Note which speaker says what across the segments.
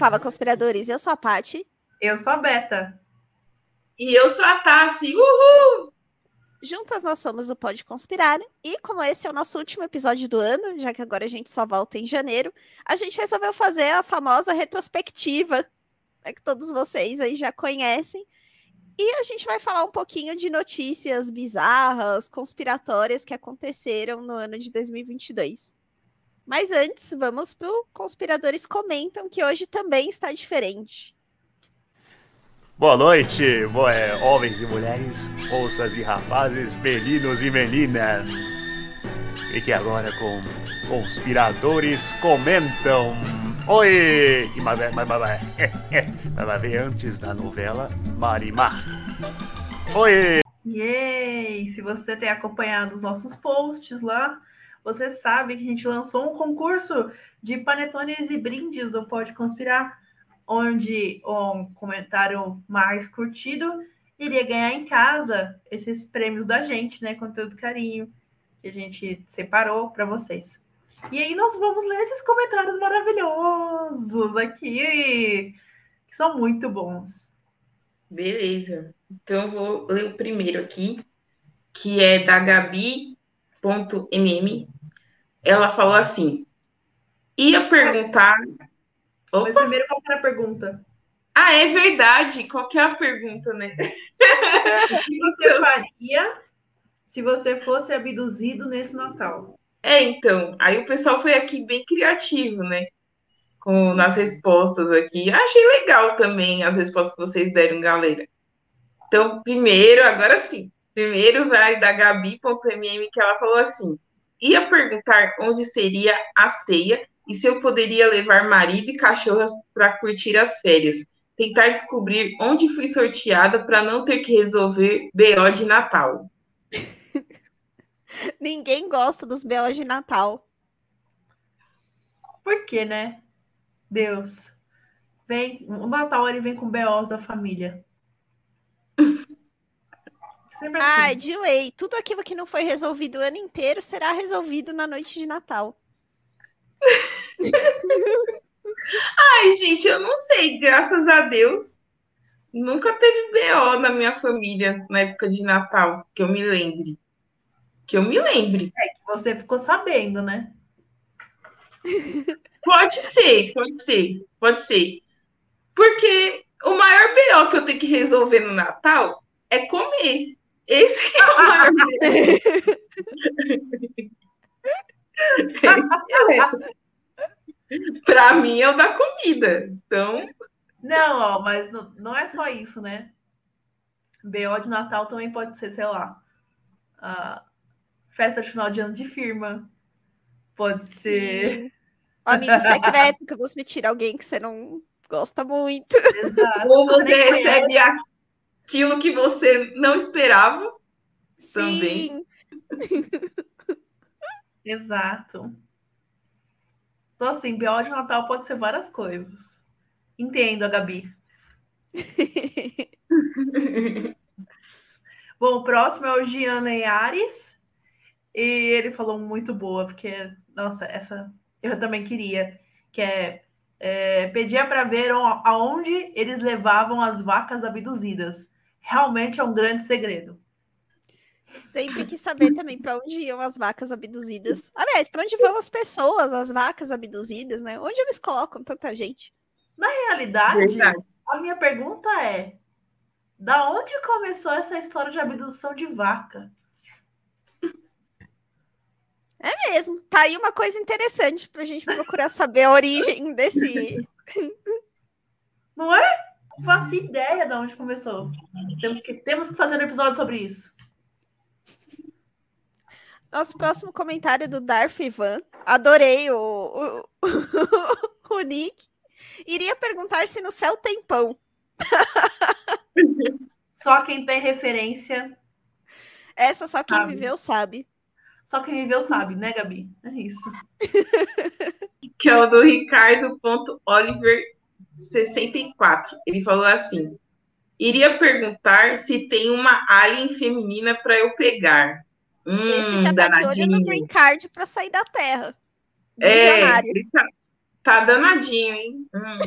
Speaker 1: Fala, conspiradores. Eu sou a Pati.
Speaker 2: Eu sou a Beta.
Speaker 3: E eu sou a Tassi. Uhul!
Speaker 1: Juntas nós somos o Pode Conspirar. E como esse é o nosso último episódio do ano, já que agora a gente só volta em janeiro, a gente resolveu fazer a famosa retrospectiva, é que todos vocês aí já conhecem. E a gente vai falar um pouquinho de notícias bizarras, conspiratórias que aconteceram no ano de 2022. Mas antes, vamos para o Conspiradores Comentam, que hoje também está diferente.
Speaker 4: Boa noite, boa, é, homens e mulheres, moças e rapazes, meninos e meninas. Fique agora com Conspiradores Comentam. Oi! E, mas, mas, mas, mas vai ver antes da novela Marimar. Oi!
Speaker 2: Yay! Se você tem acompanhado os nossos posts lá, você sabe que a gente lançou um concurso de panetones e brindes do Pode Conspirar, onde um comentário mais curtido iria ganhar em casa esses prêmios da gente, né? Com todo carinho que a gente separou para vocês. E aí nós vamos ler esses comentários maravilhosos aqui, que são muito bons.
Speaker 3: Beleza. Então eu vou ler o primeiro aqui, que é da Gabi MM, ela falou assim: ia perguntar.
Speaker 2: Opa. Mas primeiro, qual era a pergunta?
Speaker 3: Ah, é verdade. Qual que é a pergunta, né?
Speaker 2: o que você faria se você fosse abduzido nesse Natal?
Speaker 3: É, então. Aí o pessoal foi aqui bem criativo, né? Com, nas respostas aqui. Achei legal também as respostas que vocês deram, galera. Então, primeiro, agora sim. Primeiro vai da Gabi.mm, que ela falou assim: ia perguntar onde seria a ceia e se eu poderia levar marido e cachorras para curtir as férias. Tentar descobrir onde fui sorteada para não ter que resolver BO de Natal.
Speaker 1: Ninguém gosta dos BO de Natal.
Speaker 2: Por quê, né? Deus. Vem, o Natal ele vem com BOs da família.
Speaker 1: Sempre assim. Ai, de lei. Tudo aquilo que não foi resolvido o ano inteiro será resolvido na noite de Natal.
Speaker 3: Ai, gente, eu não sei. Graças a Deus, nunca teve BO na minha família na época de Natal, que eu me lembre. Que eu me lembre.
Speaker 2: É que você ficou sabendo, né?
Speaker 3: Pode ser, pode ser, pode ser. Porque o maior BO que eu tenho que resolver no Natal é comer. Esse é o maior é. Para mim é o da comida. Então.
Speaker 2: Não, ó, mas não, não é só isso, né? BO de Natal também pode ser, sei lá, a festa de final de ano de firma. Pode Sim. ser.
Speaker 1: O amigo secreto que você tira alguém que você não gosta muito.
Speaker 3: Exato. Ou você recebe aquilo que você não esperava
Speaker 1: Sim.
Speaker 2: também. Exato. Então, assim, BO de Natal pode ser várias coisas. Entendo, a Gabi. Bom, o próximo é o Giana Ares. E ele falou muito boa, porque, nossa, essa eu também queria, que é é, pedia para ver aonde eles levavam as vacas abduzidas. Realmente é um grande segredo.
Speaker 1: Sempre quis saber também para onde iam as vacas abduzidas. Aliás, para onde vão as pessoas, as vacas abduzidas, né? Onde eles colocam tanta gente?
Speaker 2: Na realidade, Verdade. a minha pergunta é: da onde começou essa história de abdução de vaca?
Speaker 1: É mesmo. Tá aí uma coisa interessante pra gente procurar saber a origem desse.
Speaker 2: Não é? Não faço ideia de onde começou. Temos que, temos que fazer um episódio sobre isso.
Speaker 1: Nosso próximo comentário é do Darth Ivan. Adorei o, o, o Nick. Iria perguntar se no céu tem pão.
Speaker 2: Só quem tem referência.
Speaker 1: Essa só quem sabe. viveu sabe.
Speaker 2: Só quem viveu sabe, né, Gabi? É isso.
Speaker 3: que é o do Ricardo.oliver64. Ele falou assim: iria perguntar se tem uma alien feminina para eu pegar.
Speaker 1: Hum, Esse já tá danadinho. de olho no green card para sair da Terra.
Speaker 3: É, Visionário. É, tá, tá danadinho, hein? Hum.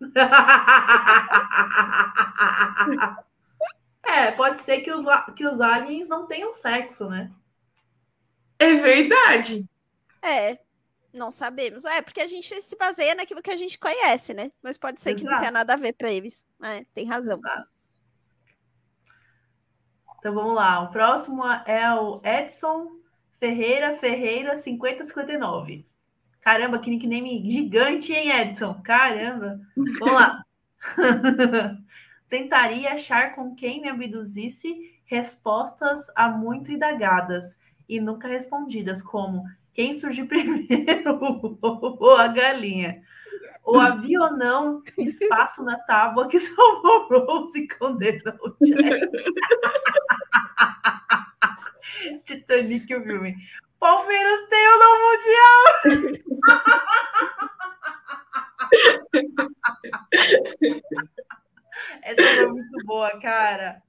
Speaker 2: é, pode ser que os, que os aliens não tenham sexo, né?
Speaker 3: É verdade.
Speaker 1: É, não sabemos. É, porque a gente se baseia naquilo que a gente conhece, né? Mas pode ser Exato. que não tenha nada a ver para eles. É, tem razão. Exato.
Speaker 2: Então vamos lá. O próximo é o Edson Ferreira Ferreira 5059. Caramba, que nickname gigante, hein, Edson? Caramba. Vamos lá. Tentaria achar com quem me abduzisse respostas a muito indagadas e nunca respondidas, como quem surgiu primeiro, ou a galinha. O avionão, espaço na tábua que salvou Rose e condenou Jack. Titanic, o filme. Palmeiras tem o no Mundial! Essa foi muito boa, cara.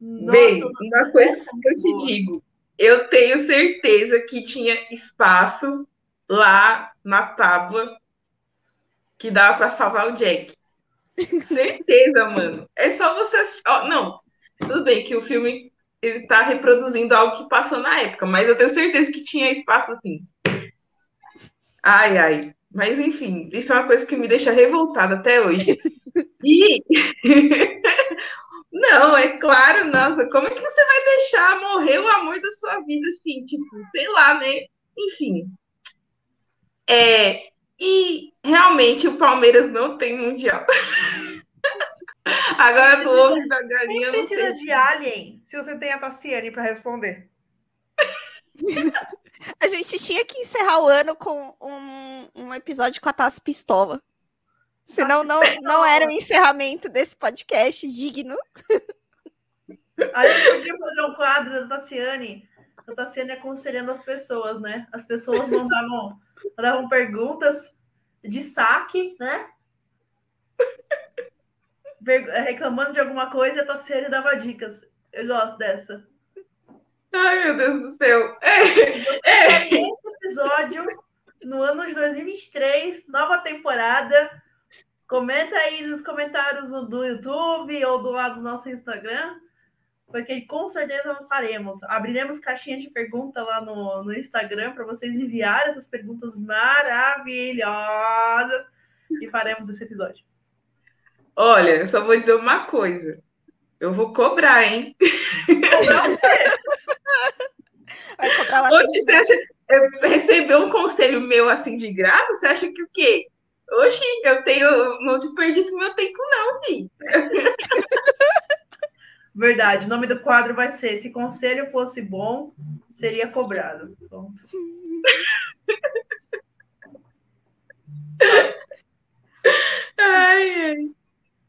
Speaker 3: Nossa, Bem, uma coisa que eu te digo, eu tenho certeza que tinha espaço lá na tábua que dava para salvar o Jack. certeza, mano. É só você assistir. Oh, não, tudo bem que o filme ele tá reproduzindo algo que passou na época, mas eu tenho certeza que tinha espaço assim. Ai, ai. Mas enfim, isso é uma coisa que me deixa revoltada até hoje. E Não, é claro, nossa, como é que você vai deixar morrer o amor da sua vida assim, tipo, sei lá, né? Enfim. É, e realmente o Palmeiras não tem mundial. Agora do ovo da galinha.
Speaker 2: Não precisa de alien se você tem a Tassiane para responder.
Speaker 1: a gente tinha que encerrar o ano com um, um episódio com a Tassi Pistola. Senão não, não era o encerramento desse podcast digno.
Speaker 2: A gente podia fazer um quadro da Tassiane. A Tassiane aconselhando as pessoas, né? As pessoas mandavam, mandavam perguntas de saque, né? Reclamando de alguma coisa e a Tassiane dava dicas. Eu gosto dessa.
Speaker 3: Ai, meu Deus do céu. É, é.
Speaker 2: Esse episódio no ano de 2023, nova temporada. Comenta aí nos comentários do YouTube ou do lado do nosso Instagram, porque com certeza nós faremos. Abriremos caixinhas de pergunta lá no, no Instagram para vocês enviarem essas perguntas maravilhosas e faremos esse episódio.
Speaker 3: Olha, eu só vou dizer uma coisa. Eu vou cobrar, hein? Cobrar o quê? Vai cobrar lá Hoje, você acha, receber um conselho meu assim de graça, você acha que o quê? Oxi, eu tenho. Não desperdício meu tempo, não, Vi.
Speaker 2: Verdade. O nome do quadro vai ser Se conselho fosse bom, seria cobrado. Pronto.
Speaker 3: ai, ai.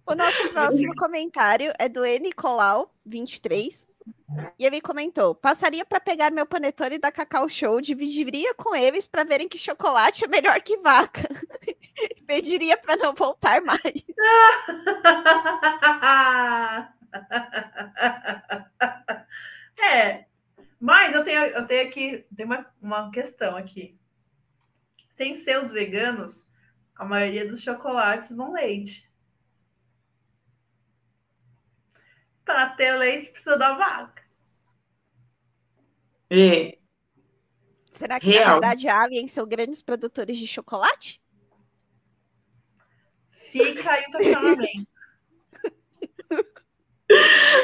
Speaker 1: O nosso próximo comentário é do E. Nicolau, 23. E ele comentou: passaria para pegar meu panetone da Cacau Show, dividiria com eles para verem que chocolate é melhor que vaca. Pediria para não voltar mais.
Speaker 2: é, mas eu tenho, eu tenho aqui tem uma, uma questão aqui. Sem ser os veganos, a maioria dos chocolates vão leite. Para ter leite precisa da vaca.
Speaker 3: É.
Speaker 1: Será que Real. na verdade a Alien são grandes produtores de chocolate?
Speaker 2: Fica aí o questionamento.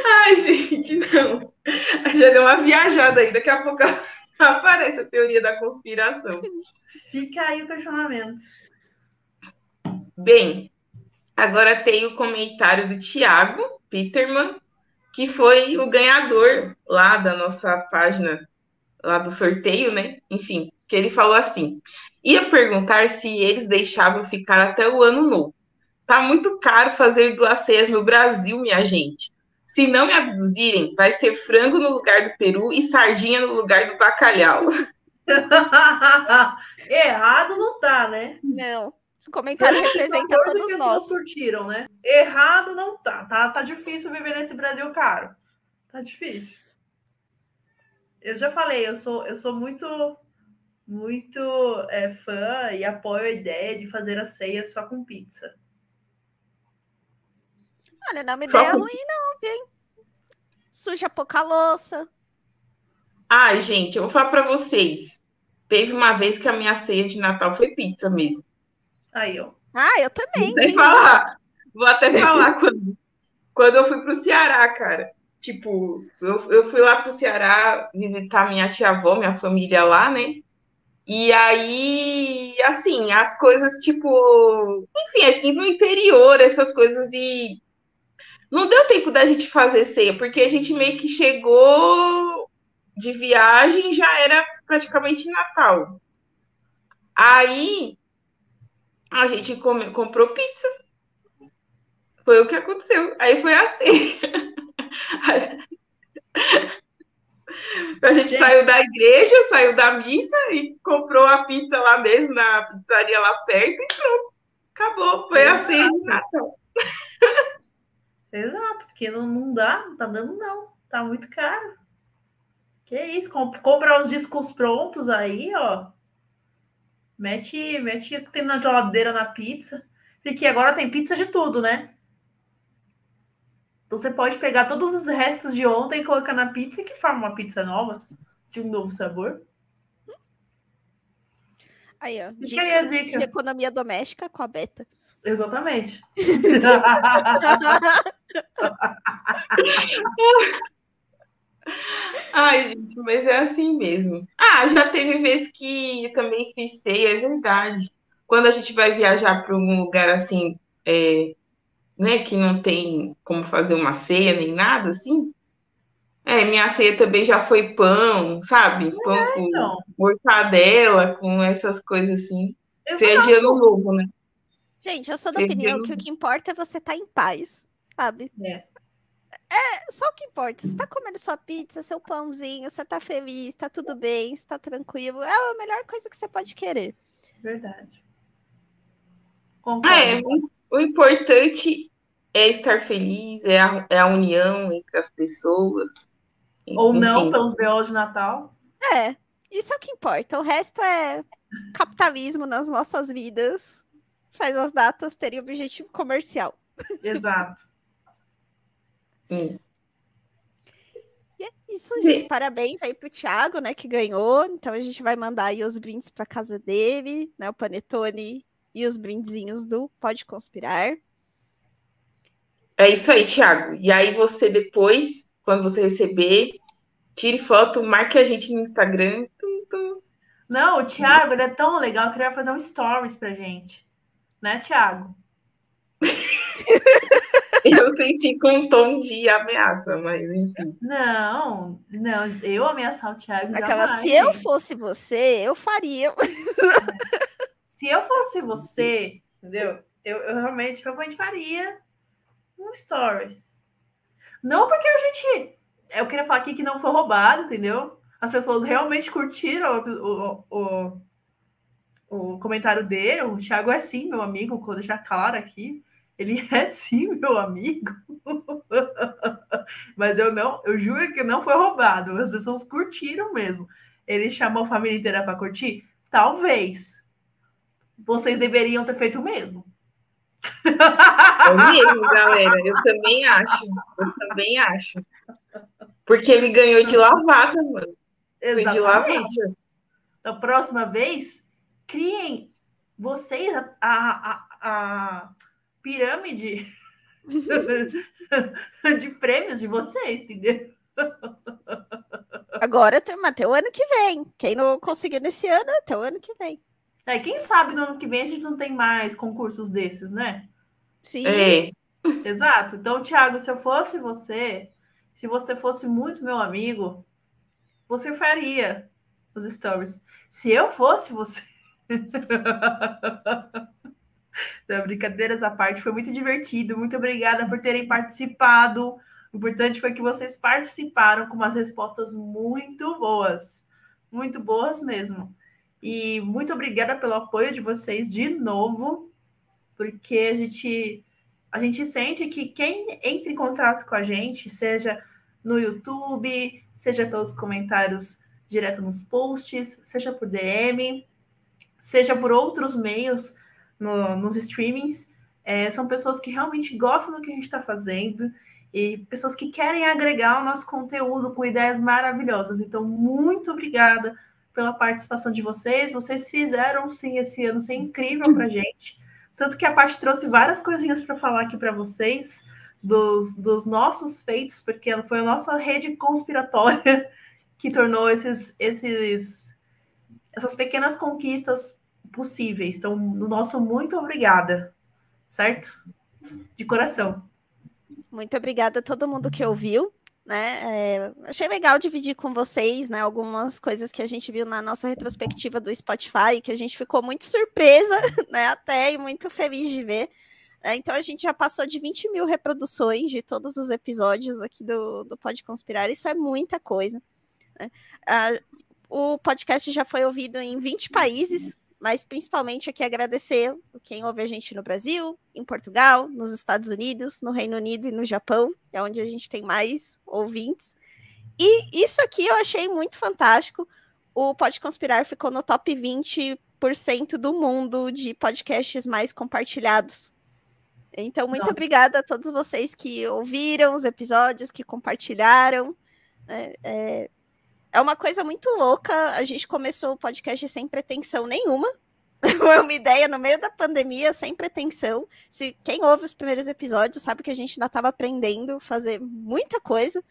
Speaker 3: Ai, gente, não. Já deu uma viajada aí. Daqui a pouco aparece a teoria da conspiração.
Speaker 2: Fica aí o questionamento.
Speaker 3: Bem, agora tem o comentário do Tiago Peterman, que foi o ganhador lá da nossa página lá do sorteio, né? Enfim, que ele falou assim: ia perguntar se eles deixavam ficar até o ano novo. Tá muito caro fazer duas ceias no Brasil, minha gente. Se não me abduzirem, vai ser frango no lugar do peru e sardinha no lugar do bacalhau.
Speaker 2: Errado não tá, né?
Speaker 1: Não. Os comentários representam todos nós.
Speaker 2: curtiram, né? Errado não tá. tá. Tá difícil viver nesse Brasil caro. Tá difícil eu já falei, eu sou, eu sou muito, muito é, fã e apoio a ideia de fazer a ceia só com pizza.
Speaker 1: Olha, não me
Speaker 3: Só
Speaker 1: ideia
Speaker 3: por-
Speaker 1: ruim, não, viu? Suja pouca louça.
Speaker 3: Ai, gente, eu vou falar pra vocês. Teve uma vez que a minha ceia de Natal foi pizza mesmo.
Speaker 2: Aí, ó.
Speaker 1: Ah, eu também.
Speaker 3: Vou até falar. Vou até falar quando, quando eu fui pro Ceará, cara. Tipo, eu, eu fui lá pro Ceará visitar minha tia-avó, minha família lá, né? E aí, assim, as coisas, tipo, enfim, aqui no interior, essas coisas, e não deu tempo da gente fazer ceia, porque a gente meio que chegou de viagem, já era praticamente Natal. Aí, a gente come- comprou pizza. Foi o que aconteceu. Aí foi assim. A gente
Speaker 2: Gente.
Speaker 3: saiu da igreja, saiu da missa e comprou a pizza lá mesmo, na pizzaria lá perto e pronto. Acabou. Foi assim de Natal.
Speaker 2: Exato, porque não, não dá, não tá dando, não. Tá muito caro. Que isso? Com- compra os discos prontos aí, ó. Mete, mete o que tem na geladeira na pizza. Porque agora tem pizza de tudo, né? Então você pode pegar todos os restos de ontem e colocar na pizza e que forma uma pizza nova, de um novo sabor.
Speaker 1: Aí, ó. Dicas
Speaker 2: dica.
Speaker 1: de economia doméstica com a Beta.
Speaker 2: Exatamente.
Speaker 3: Ai, gente, mas é assim mesmo. Ah, já teve vezes que eu também fiz ceia, é verdade. Quando a gente vai viajar para um lugar assim, é, né, que não tem como fazer uma ceia nem nada assim. É, minha ceia também já foi pão, sabe? Pão com
Speaker 2: Então,
Speaker 3: mortadela, com essas coisas assim. Ceia
Speaker 2: exato.
Speaker 3: de ano novo, né?
Speaker 1: Gente, eu sou da
Speaker 3: Você
Speaker 1: opinião
Speaker 3: viu?
Speaker 1: que o que importa é você estar em paz, sabe?
Speaker 2: É.
Speaker 1: É só o que importa. Você tá comendo sua pizza, seu pãozinho, você tá feliz, tá tudo bem, você tá tranquilo. É a melhor coisa que você pode querer.
Speaker 2: Verdade.
Speaker 3: Ah, é, o importante é estar feliz, é a, é a união entre as pessoas.
Speaker 2: Ou não,
Speaker 3: Enfim.
Speaker 2: pelos BOs de Natal.
Speaker 1: É, isso é o que importa. O resto é capitalismo nas nossas vidas. Faz as datas terem objetivo comercial.
Speaker 2: Exato.
Speaker 3: Sim.
Speaker 1: E é isso, gente. Parabéns aí pro Thiago, né, que ganhou. Então a gente vai mandar aí os brindes pra casa dele, né, o panetone e os brindezinhos do Pode Conspirar.
Speaker 3: É isso aí, Thiago. E aí você depois, quando você receber, tire foto, marque a gente no Instagram. Tum, tum.
Speaker 2: Não, o Thiago, ele é tão legal que ele vai fazer um stories pra gente. Né, Thiago?
Speaker 3: Eu senti com um tom de ameaça, mas enfim.
Speaker 2: Não, não, eu ameaçar o Thiago
Speaker 1: Aquela,
Speaker 2: jamais,
Speaker 1: se eu fosse você, eu faria.
Speaker 2: Se eu fosse você, entendeu? Eu, eu realmente, realmente faria um stories. Não porque a gente. Eu queria falar aqui que não foi roubado, entendeu? As pessoas realmente curtiram o, o, o, o comentário dele. O Thiago é sim meu amigo, vou deixar claro aqui. Ele é sim meu amigo. Mas eu não, eu juro que não foi roubado. As pessoas curtiram mesmo. Ele chamou a família inteira para curtir? Talvez. Vocês deveriam ter feito o mesmo.
Speaker 3: É mesmo, galera. Eu também acho. Eu também acho. Porque ele ganhou de lavada, mano. Foi de lavada.
Speaker 2: Exatamente. Da próxima vez, criem vocês a, a, a- pirâmide de prêmios de vocês, entendeu?
Speaker 1: Agora tem até o ano que vem. Quem não conseguiu nesse ano, até o ano que vem.
Speaker 2: É, quem sabe no ano que vem a gente não tem mais concursos desses, né?
Speaker 1: Sim.
Speaker 3: É,
Speaker 2: Exato. Então, Thiago, se eu fosse você, se você fosse muito meu amigo, você faria os stories. Se eu fosse você. Não, brincadeiras à parte, foi muito divertido. Muito obrigada por terem participado. O importante foi que vocês participaram com umas respostas muito boas. Muito boas mesmo. E muito obrigada pelo apoio de vocês de novo, porque a gente a gente sente que quem entra em contato com a gente, seja no YouTube, seja pelos comentários direto nos posts, seja por DM, seja por outros meios no- nos streamings, É, são pessoas que realmente gostam do que a gente está fazendo e pessoas que querem agregar o nosso conteúdo com ideias maravilhosas. Então, muito obrigada pela participação de vocês. Vocês fizeram sim esse ano ser incrível para gente. Tanto que a Paty trouxe várias coisinhas para falar aqui para vocês dos, dos nossos feitos, porque foi a nossa rede conspiratória que tornou esses, esses, essas pequenas conquistas possíveis. Então, no nosso muito obrigada, certo? De coração.
Speaker 1: Muito obrigada a todo mundo que ouviu. Né? É, achei legal dividir com vocês né, algumas coisas que a gente viu na nossa retrospectiva do Spotify, que a gente ficou muito surpresa, né, até e muito feliz de ver. É, então a gente já passou de 20 mil reproduções de todos os episódios aqui do, do Pode Conspirar, isso é muita coisa. Né? Ah, o podcast já foi ouvido em 20 países, mas principalmente aqui agradecer quem ouve a gente no Brasil, em Portugal, nos Estados Unidos, no Reino Unido e no Japão, é onde a gente tem mais ouvintes. E isso aqui eu achei muito fantástico. O Pode Conspirar ficou no top 20% do mundo de podcasts mais compartilhados. Então, muito Nossa. obrigada a todos vocês que ouviram os episódios, que compartilharam. É, é, é uma coisa muito louca. A gente começou o podcast sem pretensão nenhuma. Foi uma ideia no meio da pandemia, sem pretensão. Se quem ouve os primeiros episódios sabe que a gente ainda estava aprendendo a fazer muita coisa.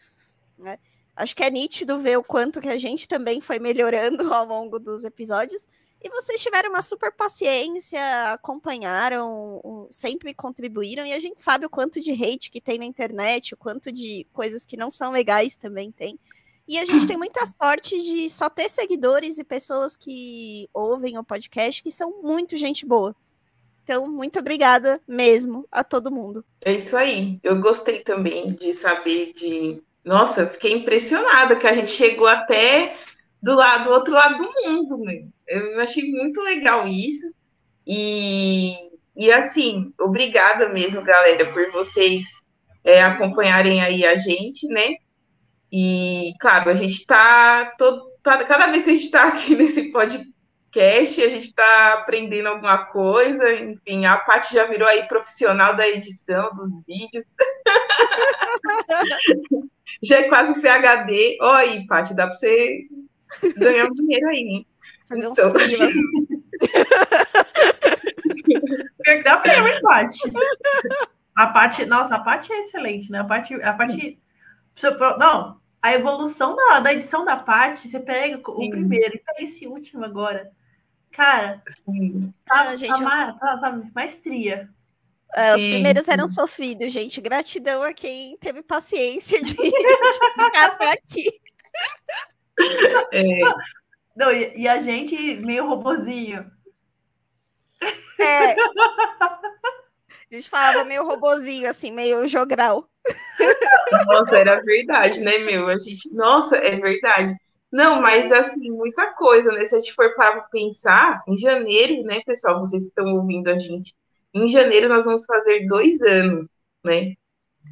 Speaker 1: Né? Acho que é nítido ver o quanto que a gente também foi melhorando ao longo dos episódios. E vocês tiveram uma super paciência, acompanharam, sempre contribuíram, e a gente sabe o quanto de hate que tem na internet, o quanto de coisas que não são legais também tem. E a gente tem muita sorte de só ter seguidores e pessoas que ouvem o podcast que são muito gente boa. Então, muito obrigada mesmo a todo mundo.
Speaker 3: É isso aí. Eu gostei também de saber de. Nossa, fiquei impressionada que a gente chegou até do lado do outro lado do mundo, né? Eu achei muito legal isso. E, e assim, obrigada mesmo, galera, por vocês é, acompanharem aí a gente, né? E, claro, a gente está todo, tá, cada vez que a gente está aqui nesse podcast, a gente está aprendendo alguma coisa. Enfim, a Paty já virou aí profissional da edição dos vídeos. já é quase PHD. Olha aí, Paty, dá para você ganhar um dinheiro aí, hein?
Speaker 1: Fazer uns então...
Speaker 2: Dá mesmo, hein, Paty? A Paty, nossa, a Paty é excelente, né? A Paty, a Paty não, a evolução da, da edição da parte, você pega Sim. o primeiro e pega esse último agora. Cara, tá, ah, gente, tá, tá, tá, maestria.
Speaker 1: É, os primeiros eram sofridos, gente. Gratidão a quem teve paciência de, de ficar até aqui.
Speaker 2: É. Não, e, e, a gente meio robozinho.
Speaker 1: É. A gente falava meio robozinho, assim, meio jogral.
Speaker 3: Nossa, era verdade, né, meu? A gente, nossa, é verdade. Não, mas assim, muita coisa, né? Se a gente for para pensar, em janeiro, né, pessoal, vocês que estão ouvindo a gente, em janeiro nós vamos fazer dois anos, né,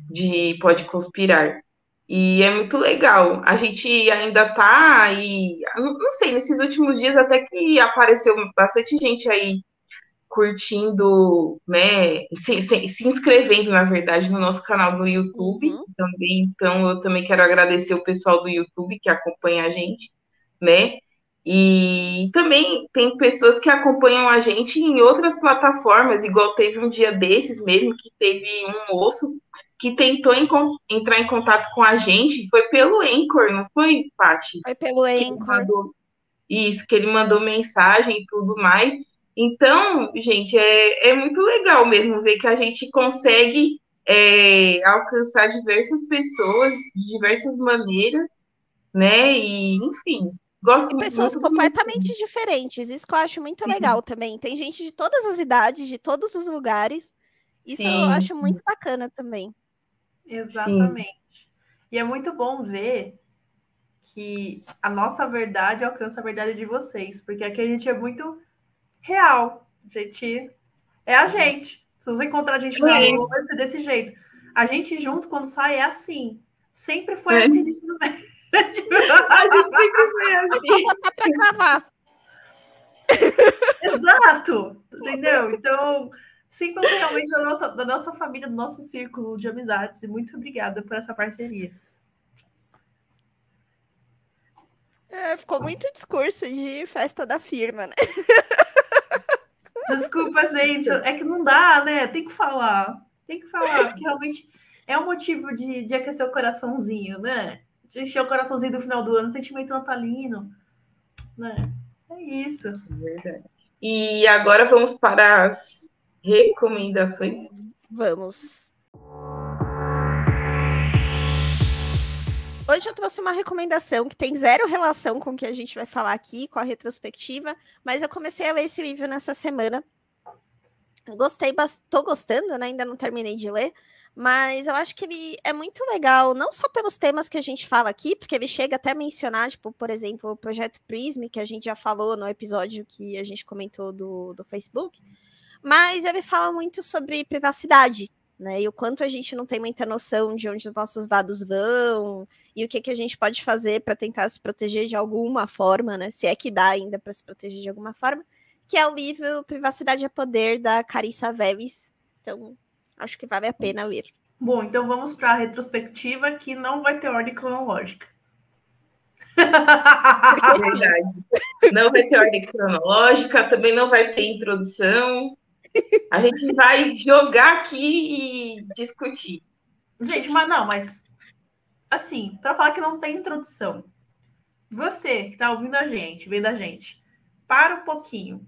Speaker 3: de Pode Conspirar. E é muito legal. A gente ainda tá aí, não sei, nesses últimos dias até que apareceu bastante gente aí curtindo, né, se, se, se, inscrevendo, na verdade, no nosso canal no YouTube uhum. também. Então, eu também quero agradecer o pessoal do YouTube que acompanha a gente, né? E também tem pessoas que acompanham a gente em outras plataformas, igual teve um dia desses mesmo que teve um moço que tentou entrar em contato com a gente, foi pelo Anchor, não foi, Paty?
Speaker 1: Foi pelo Anchor.
Speaker 3: Isso, que ele mandou mensagem e tudo mais. Então, gente, é, é muito legal mesmo ver que a gente consegue é, alcançar diversas pessoas de diversas maneiras, né? E, enfim, gosto
Speaker 1: e pessoas muito completamente diferentes. Isso que eu acho muito legal também. Tem gente de todas as idades, de todos os lugares. Isso Sim. eu acho muito bacana também.
Speaker 2: Exatamente. Sim. E é muito bom ver que a nossa verdade alcança a verdade de vocês, porque aqui a gente é muito real. A gente é a gente. Se você encontrar a gente na rua, vai ser desse jeito. A gente junto, quando sai, é assim. Sempre foi é. assim no ensino médio.
Speaker 3: a gente sempre foi assim.
Speaker 1: Botar pra gravar.
Speaker 2: Exato. Entendeu? Então, Sintam-se realmente da nossa, da nossa família, do nosso círculo de amizades. E muito obrigada por essa parceria.
Speaker 1: É, ficou muito discurso de festa da firma, né?
Speaker 2: Desculpa, gente. É que não dá, né? Tem que falar. Tem que falar, porque realmente é um motivo de, de aquecer o coraçãozinho, né? De encher o coraçãozinho do final do ano, sentimento natalino. Né? É isso.
Speaker 3: Verdade. E agora vamos para as recomendações.
Speaker 1: Vamos. Hoje eu trouxe uma recomendação que tem zero relação com o que a gente vai falar aqui, com a retrospectiva, mas eu comecei a ler esse livro nessa semana. Gostei, estou gostando, né? Ainda não terminei de ler, mas eu acho que ele é muito legal, não só pelos temas que a gente fala aqui, porque ele chega até a mencionar, tipo, por exemplo, o projeto Prism, que a gente já falou no episódio que a gente comentou do, do Facebook, mas ele fala muito sobre privacidade, né? E o quanto a gente não tem muita noção de onde os nossos dados vão e o que, que a gente pode fazer para tentar se proteger de alguma forma, né? Se é que dá ainda para se proteger de alguma forma, que é o livro Privacidade é Poder da Carissa Veves. Então, acho que vale a pena ler.
Speaker 2: Bom, então vamos para a retrospectiva que não vai ter ordem cronológica.
Speaker 3: Verdade. Não vai ter ordem cronológica, também não vai ter introdução. A gente vai jogar aqui e discutir.
Speaker 2: Gente, mas não, mas assim, para falar que não tem introdução, você que está ouvindo a gente, vendo a gente, para um pouquinho.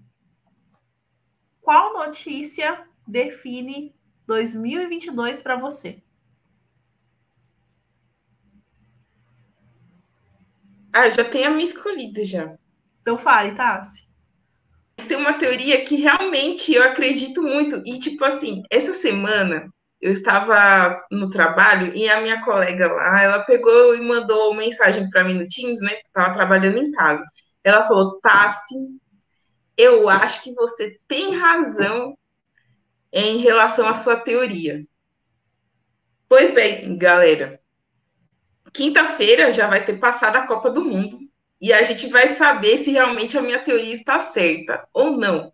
Speaker 2: Qual notícia define 2022 para você?
Speaker 3: Ah, já tem a minha escolhida já.
Speaker 2: Então fale, Tassi
Speaker 3: tem uma teoria que realmente eu acredito muito. E, tipo assim, essa semana eu estava no trabalho e a minha colega lá, ela pegou e mandou mensagem para mim no Teams, né? Estava trabalhando em casa. Ela falou: Tassi, eu acho que você tem razão em relação à sua teoria. Pois bem, galera, quinta-feira já vai ter passado a Copa do Mundo e a gente vai saber se realmente a minha teoria está certa ou não.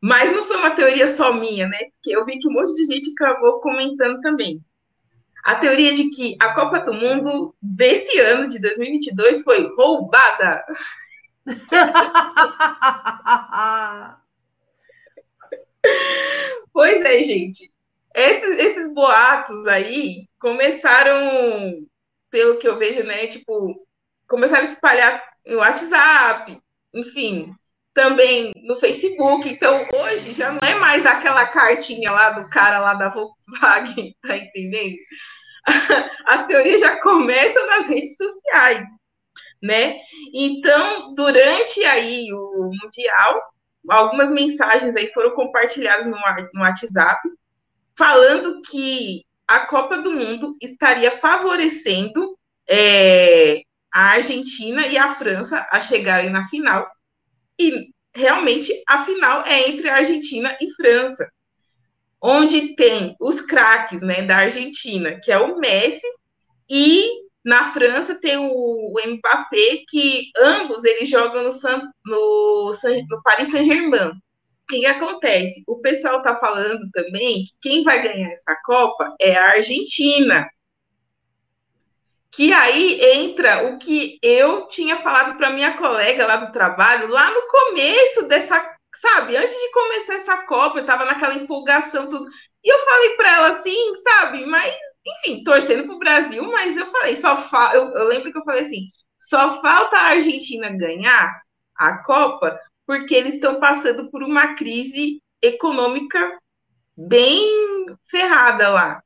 Speaker 3: Mas não foi uma teoria só minha, né? Porque eu vi que um monte de gente acabou comentando também. A teoria de que a Copa do Mundo desse ano, de 2022, foi roubada. pois é, gente. Esses, esses boatos aí começaram, pelo que eu vejo, né? Tipo, começaram a espalhar no WhatsApp, enfim, também no Facebook. Então, hoje já não é mais aquela cartinha lá do cara lá da Volkswagen, tá entendendo? As teorias já começam nas redes sociais, né? Então, durante aí o Mundial, algumas mensagens aí foram compartilhadas no, WhatsApp, falando que a Copa do Mundo estaria favorecendo é, a Argentina e a França a chegarem na final. E realmente a final é entre a Argentina e França, onde tem os craques né, da Argentina, que é o Messi, e na França tem o, Mbappé, que ambos eles jogam no, San, no, no Paris Saint-Germain. O que acontece? O pessoal está falando também que quem vai ganhar essa Copa é a Argentina, que aí entra o que eu tinha falado para minha colega lá do trabalho, lá no começo dessa, sabe, antes de começar essa Copa, eu estava naquela empolgação, tudo. E eu falei para ela assim, sabe, mas, enfim, torcendo para o Brasil, mas eu falei, só fa... eu, eu lembro que eu falei assim, só falta a Argentina ganhar a Copa, porque eles estão passando por uma crise econômica bem ferrada lá.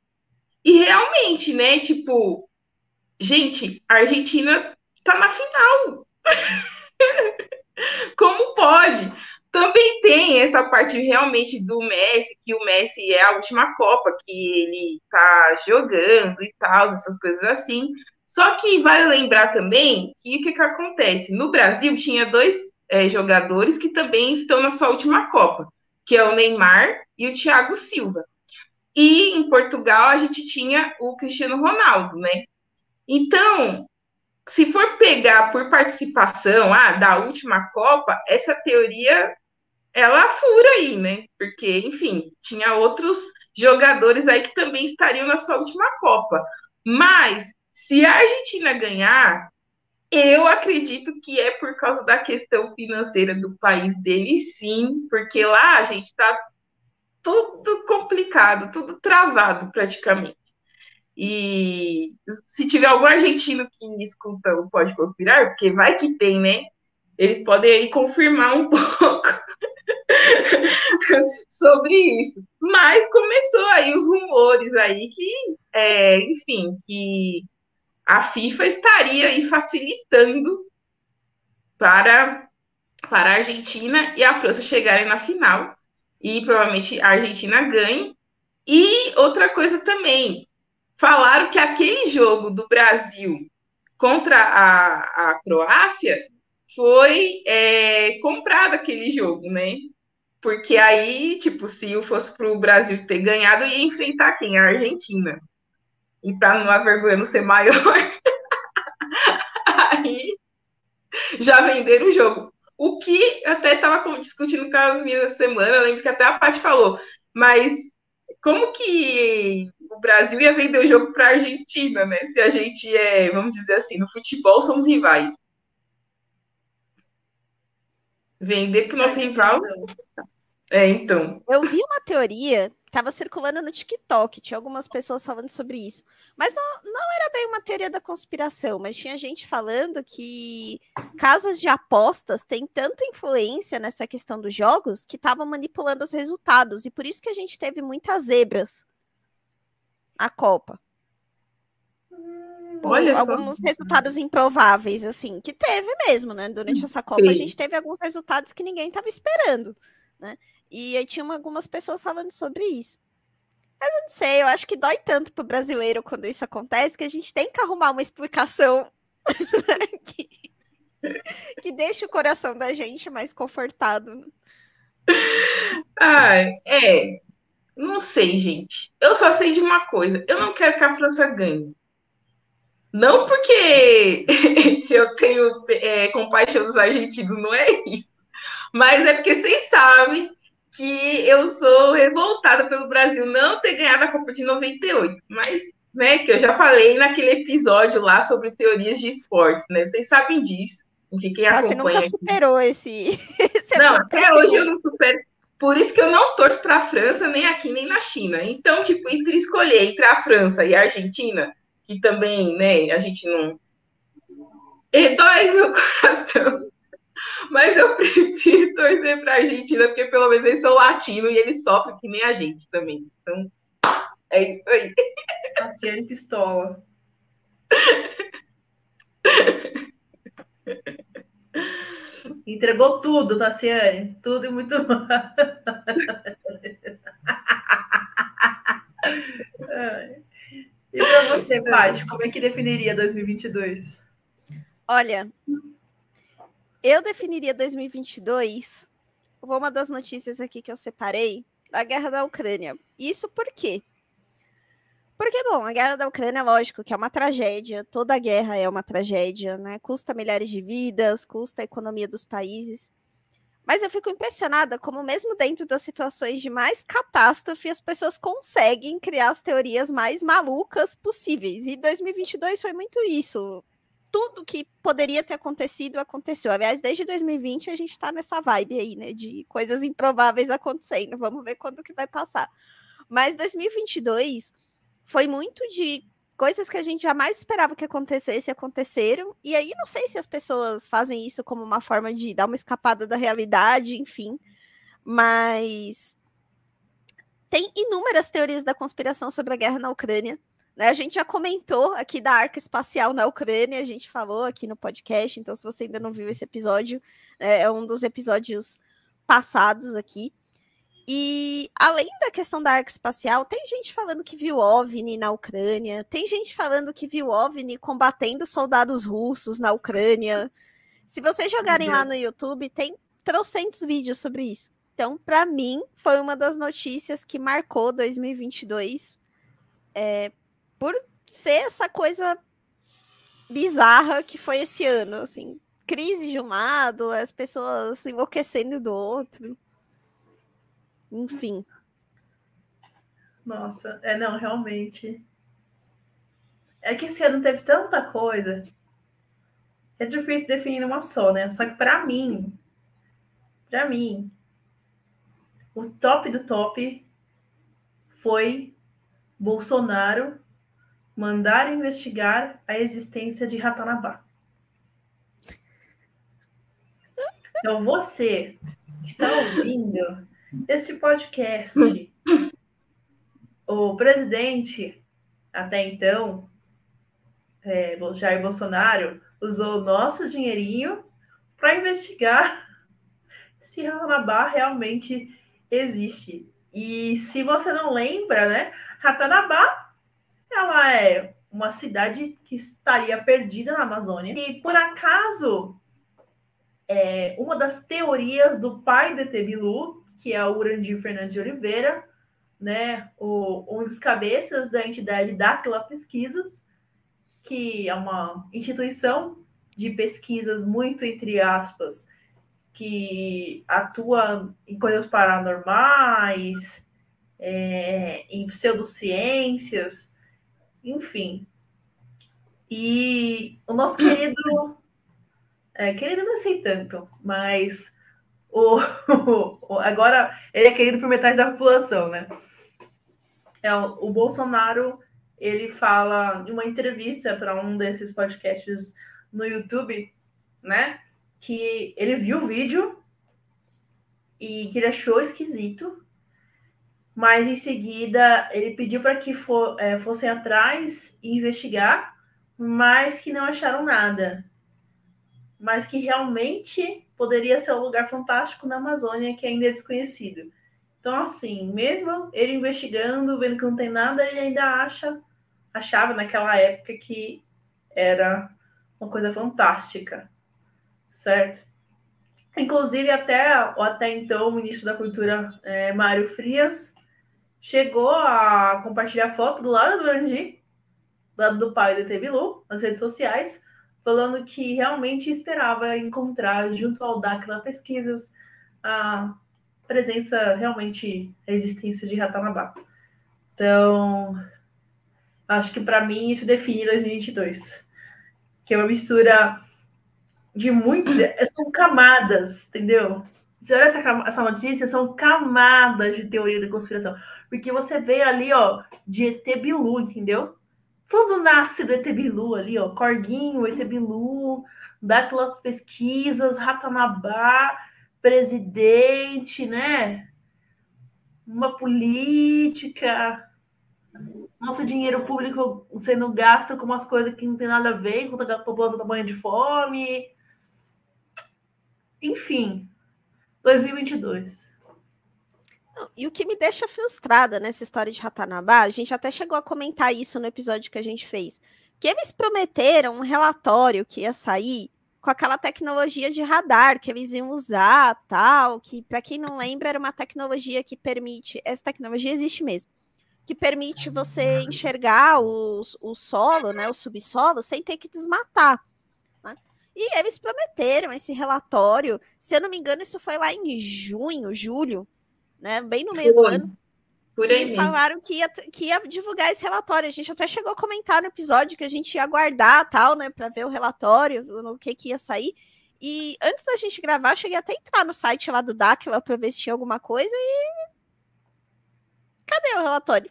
Speaker 3: E realmente, né, tipo, Gente, a Argentina tá na final. Como pode? Também tem essa parte realmente do Messi, que o Messi é a última Copa que ele tá jogando e tal, essas coisas assim. Só que vale lembrar também que o que, que acontece? No Brasil tinha dois é, jogadores que também estão na sua última Copa, que é o Neymar e o Thiago Silva. E em Portugal a gente tinha o Cristiano Ronaldo, né? Então, se for pegar por participação ah, da última Copa, essa teoria ela fura aí, né? Porque, enfim, tinha outros jogadores aí que também estariam na sua última Copa. Mas, se a Argentina ganhar, eu acredito que é por causa da questão financeira do país dele, sim, porque lá a gente está tudo complicado, tudo travado praticamente. E se tiver algum argentino que escuta o Pode Conspirar, porque vai que tem, né? Eles podem aí confirmar um pouco sobre isso. Mas começou aí os rumores aí que, é, enfim, que a FIFA estaria aí facilitando para, para a Argentina e a França chegarem na final e provavelmente a Argentina ganhe. E outra coisa também, falaram que aquele jogo do Brasil contra a, a Croácia foi é, comprado aquele jogo, né? Porque aí, tipo, se fosse para o Brasil ter ganhado, ia enfrentar quem? A Argentina. E para não a vergonha não ser maior, aí já venderam o jogo. O que até estava discutindo com as minhas essa semana, eu lembro que até a Paty falou, mas como que o Brasil ia vender o jogo para a Argentina, né? Se a gente é, vamos dizer assim, no futebol somos rivais. Vender para o nosso rival. É, então.
Speaker 1: Eu vi uma teoria estava circulando no TikTok, tinha algumas pessoas falando sobre isso. Mas não, não era bem uma teoria da conspiração, mas tinha gente falando que casas de apostas têm tanta influência nessa questão dos jogos que estavam manipulando os resultados. E por isso que a gente teve muitas zebras na Copa. Olha alguns só. resultados improváveis, assim, que teve mesmo, né? Durante essa Copa, Sim. a gente teve alguns resultados que ninguém estava esperando, né? E aí tinha algumas pessoas falando sobre isso. Mas eu não sei, eu acho que dói tanto pro brasileiro quando isso acontece que a gente tem que arrumar uma explicação que, que deixe o coração da gente mais confortado.
Speaker 3: Ai, é. Não sei, gente. Eu só sei de uma coisa. Eu não quero que a França ganhe. Não porque eu tenho é, compaixão dos argentinos, não é isso. Mas é porque vocês sabem que eu sou revoltada pelo Brasil não ter ganhado a Copa de 98. Mas, né, que eu já falei naquele episódio lá sobre teorias de esportes, né? Vocês sabem disso.
Speaker 1: Quem ah, você nunca superou aqui. esse. esse
Speaker 3: não, até hoje eu não supero. Por isso que eu não torço para a França, nem aqui, nem na China. Então, tipo, entre escolher entre a França e a Argentina, que também, né, a gente não. E dói meu coração mas eu prefiro torcer para a Argentina, porque pelo menos eles são latinos e eles sofrem que nem a gente também. Então, é isso aí.
Speaker 2: Tassiane Pistola. Entregou tudo, Tassiane. Tudo e muito mais. E para você, Paty, como é que definiria 2022?
Speaker 1: Olha, eu definiria 2022. Vou uma das notícias aqui que eu separei da guerra da Ucrânia. Isso por quê? Porque, bom, a guerra da Ucrânia, lógico que é uma tragédia, toda guerra é uma tragédia, né? Custa milhares de vidas, custa a economia dos países. Mas eu fico impressionada como, mesmo dentro das situações de mais catástrofe, as pessoas conseguem criar as teorias mais malucas possíveis. E 2022 foi muito isso tudo que poderia ter acontecido aconteceu. Aliás, desde 2020 a gente está nessa vibe aí, né, de coisas improváveis acontecendo. Vamos ver quando que vai passar. Mas 2022 foi muito de coisas que a gente jamais esperava que acontecesse aconteceram. E aí não sei se as pessoas fazem isso como uma forma de dar uma escapada da realidade, enfim. Mas tem inúmeras teorias da conspiração sobre a guerra na Ucrânia. Né, a gente já comentou aqui da arca espacial na Ucrânia, a gente falou aqui no podcast, então se você ainda não viu esse episódio, é, é um dos episódios passados aqui. E além da questão da arca espacial, tem gente falando que viu OVNI na Ucrânia, tem gente falando que viu OVNI combatendo soldados russos na Ucrânia. Se vocês jogarem lá no YouTube, tem trocentos vídeos sobre isso. Então, para mim, foi uma das notícias que marcou 2022 é, por ser essa coisa bizarra que foi esse ano, assim, crise de um lado, as pessoas enlouquecendo do outro. Enfim.
Speaker 2: Nossa, é não, realmente. É que esse ano teve tanta coisa. É difícil definir uma só, né? Só que para mim, para mim, o top do top foi Bolsonaro mandar investigar a existência de Ratanabá. Então, você que está ouvindo esse podcast, o presidente, até então, é, Jair Bolsonaro, usou o nosso dinheirinho para investigar se Ratanabá realmente existe. E se você não lembra, né, Ratanabá, ela é uma cidade que estaria perdida na Amazônia. E por acaso, é, uma das teorias do pai de Tebilu, que é o Urandir Fernandes de Oliveira, né, o, um dos cabeças da entidade Dáquila Pesquisas, que é uma instituição de pesquisas muito entre aspas, que atua em coisas paranormais, é, em pseudociências, enfim. E o nosso querido, é, querido não sei tanto, mas o, o, agora ele é querido por metade da população, né? É, o, Bolsonaro ele fala em uma entrevista para um desses podcasts no YouTube, né? Que ele viu o vídeo e que ele achou esquisito, mas em seguida ele pediu para que for, é, fossem atrás e investigar, mas que não acharam nada. Mas que realmente poderia ser um lugar fantástico na Amazônia que ainda é desconhecido. Então, assim, mesmo ele investigando, vendo que não tem nada, ele ainda acha achava naquela época que era uma coisa fantástica, certo? Inclusive, até, até então, o ministro da Cultura, é, Mário Frias, chegou a compartilhar foto do lado do Andi, do lado do pai do Tebilu, nas redes sociais, falando que realmente esperava encontrar, junto ao Dáquila Pesquisas, a presença, realmente, a existência de Ratanabá. Então, Acho que para mim isso define 2022. Que é uma mistura de muito. São camadas, entendeu? Você olha essa, essa notícia, são camadas de teoria da conspiração. Porque você vê ali, ó, de ET Bilu, entendeu? Tudo nasce do ET Bilu ali, ó. Corguinho, ET Bilu, daquelas pesquisas, Ratanabá, presidente, né? Uma política nosso dinheiro público sendo gasto com umas coisas que não tem nada a ver, enquanto a população está morrendo de fome. Enfim, 2022.
Speaker 1: E o que me deixa frustrada nessa história de Ratanabá, a gente até chegou a comentar isso no episódio que a gente fez, que eles prometeram um relatório que ia sair com aquela tecnologia de radar que eles iam usar, tal, que para quem não lembra era uma tecnologia que permite, essa tecnologia existe mesmo, que permite você enxergar o, o solo, né, o subsolo, sem ter que desmatar. Né? E eles prometeram esse relatório, se eu não me engano, isso foi lá em junho, julho, né, bem no meio do ano. Por aí falaram que ia, que ia divulgar esse relatório. A gente até chegou a comentar no episódio que a gente ia aguardar tal, né, para ver o relatório, no que, que ia sair. E antes da gente gravar, eu cheguei até a entrar no site lá do DAC para ver se tinha alguma coisa e. Cadê o relatório?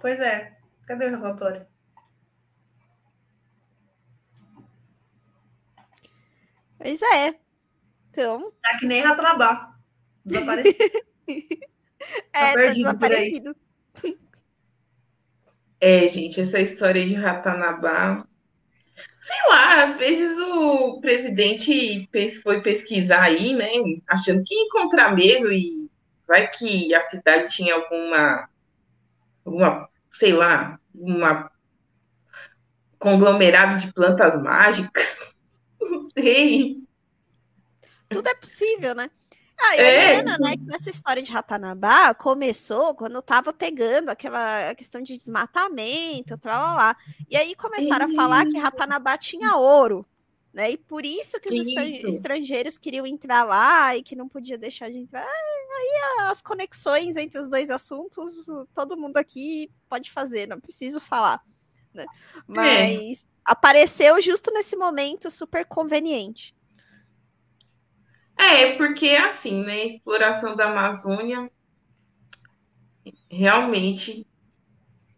Speaker 2: Pois é. Cadê o relatório?
Speaker 1: Pois é. Então.
Speaker 2: Tá que nem Ratanabá. Desaparecido.
Speaker 1: é, tá, tá desaparecido.
Speaker 3: É, gente, essa história de Ratanabá. Sei lá, às vezes o presidente foi pesquisar aí, né? Achando que ia encontrar mesmo e vai que a cidade tinha alguma uma, sei lá, uma conglomerado de plantas mágicas. Sei.
Speaker 1: Tudo é possível, né? Ah, e é. né, que nessa história de Ratanabá começou quando tava pegando aquela questão de desmatamento, tal, lá, lá. E aí começam a falar que Ratanabá tinha ouro, Né? E por isso que os isso. estrangeiros queriam entrar lá e que não podia deixar de entrar. Aí as conexões entre os dois assuntos, todo mundo aqui pode fazer, não preciso falar. Né? É. Mas é. apareceu justo nesse momento super conveniente.
Speaker 3: É, porque assim, né? Exploração da Amazônia realmente.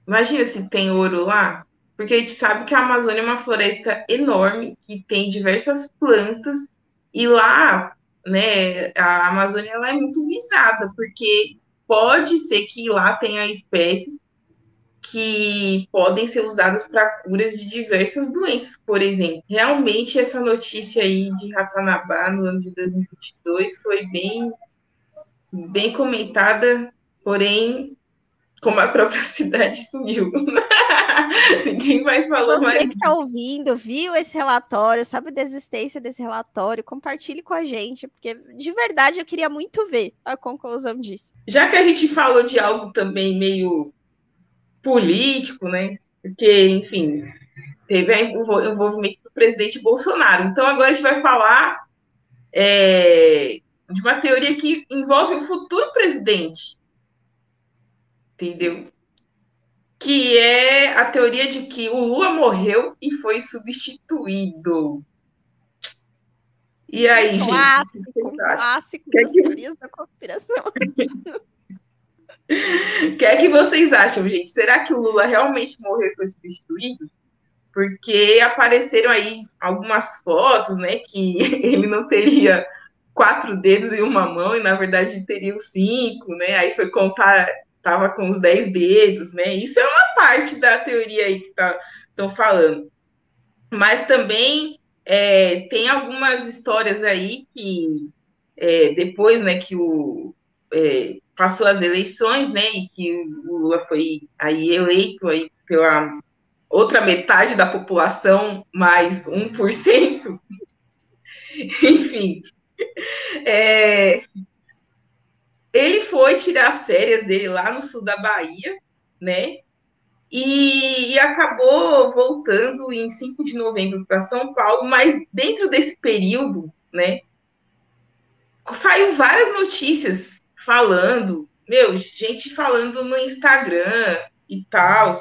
Speaker 3: Imagina se tem ouro lá, porque a gente sabe que a Amazônia é uma floresta enorme que tem diversas plantas e lá, né, a Amazônia ela é muito visada, porque pode ser que lá tenha espécies que podem ser usadas para curas de diversas doenças, por exemplo. Realmente essa notícia aí de Ratanabá no ano de 2022 foi bem bem comentada, porém como a própria cidade sumiu. Ninguém mais falou
Speaker 1: Você
Speaker 3: mais.
Speaker 1: Você que está ouvindo, viu esse relatório, sabe da existência desse relatório, compartilhe com a gente, porque de verdade eu queria muito ver a conclusão disso.
Speaker 3: Já que a gente falou de algo também meio político, né? Porque, enfim, teve o envolvimento do presidente Bolsonaro. Então agora a gente vai falar é, de uma teoria que envolve o futuro presidente entendeu? Que é a teoria de que o Lula morreu e foi substituído. E aí,
Speaker 1: clássico, gente? Um clássico das que... teorias da conspiração.
Speaker 3: O que é que vocês acham, gente? Será que o Lula realmente morreu e foi substituído? Porque apareceram aí algumas fotos, né, que ele não teria quatro dedos e uma mão, e na verdade teria cinco, né? Aí foi contar estava com os dez dedos, né? Isso é uma parte da teoria aí que estão tá, falando. Mas também é, tem algumas histórias aí que é, depois, né, que o é, passou as eleições, né, e que o Lula foi aí eleito aí pela outra metade da população, mais 1%. Enfim, é, ele foi tirar as férias dele lá no sul da Bahia, né? E, e acabou voltando em 5 de novembro para São Paulo, mas dentro desse período, né? Saiu várias notícias falando, meu, gente falando no Instagram e tal,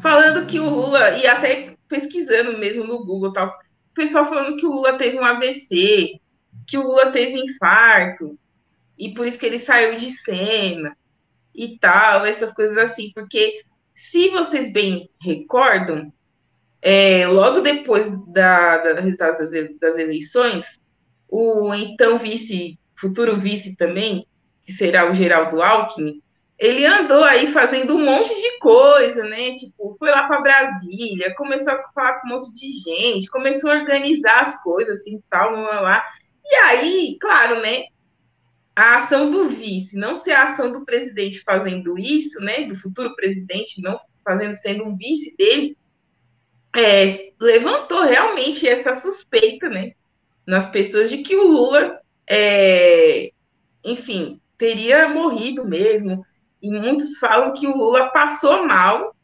Speaker 3: falando que o Lula, e até pesquisando mesmo no Google, tal, o pessoal falando que o Lula teve um AVC, que o Lula teve infarto, e por isso que ele saiu de cena e tal, essas coisas assim, porque se vocês bem recordam, é, logo depois da, da resultados das, das eleições, o então vice, futuro vice também, que será o Geraldo Alckmin, ele andou aí fazendo um monte de coisa, né? Tipo, foi lá para Brasília, começou a falar com um monte de gente, começou a organizar as coisas, assim, tal, lá, lá. E aí, claro, né? a ação do vice não ser a ação do presidente fazendo isso, né, do futuro presidente não fazendo sendo um vice dele, é, levantou realmente essa suspeita, né, nas pessoas de que o Lula, é, enfim, teria morrido mesmo. E muitos falam que o Lula passou mal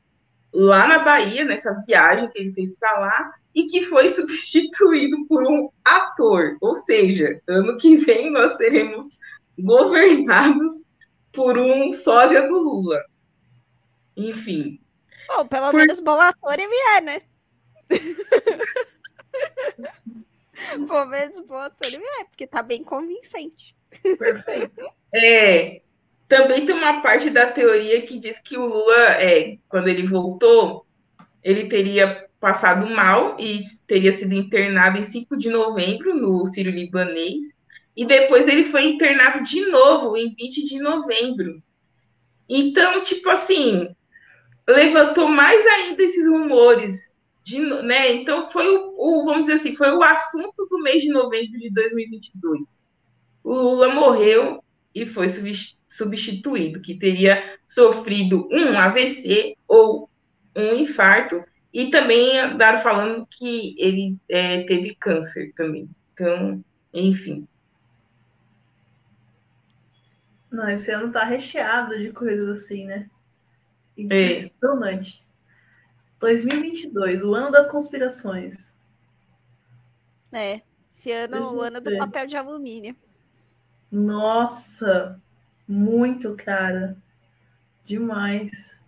Speaker 3: lá na Bahia, nessa viagem que ele fez para lá, e que foi substituído por um ator. Ou seja, ano que vem nós teremos governados por um sósia do Lula. Enfim.
Speaker 1: Bom, pelo por... menos bom ator ele é, né? pelo menos ator ele é, porque tá bem convincente.
Speaker 3: Perfeito. É, também tem uma parte da teoria que diz que o Lula, é, quando ele voltou, ele teria passado mal e teria sido internado em 5 de novembro no Sírio Libanês e depois ele foi internado de novo em 20 de novembro. Então, tipo assim, levantou mais ainda esses rumores, de, né? Então foi o, o, vamos dizer assim, foi o assunto do mês de novembro de 2022. O Lula morreu e foi substituído, que teria sofrido um AVC ou um infarto, e também andaram falando que ele é, teve câncer também. Então, enfim.
Speaker 2: Não, esse ano tá recheado de coisas assim, né? Impressionante. É. 2022, o ano das conspirações.
Speaker 1: É, esse ano é o ano do papel de alumínio.
Speaker 2: Nossa, muito cara. Demais.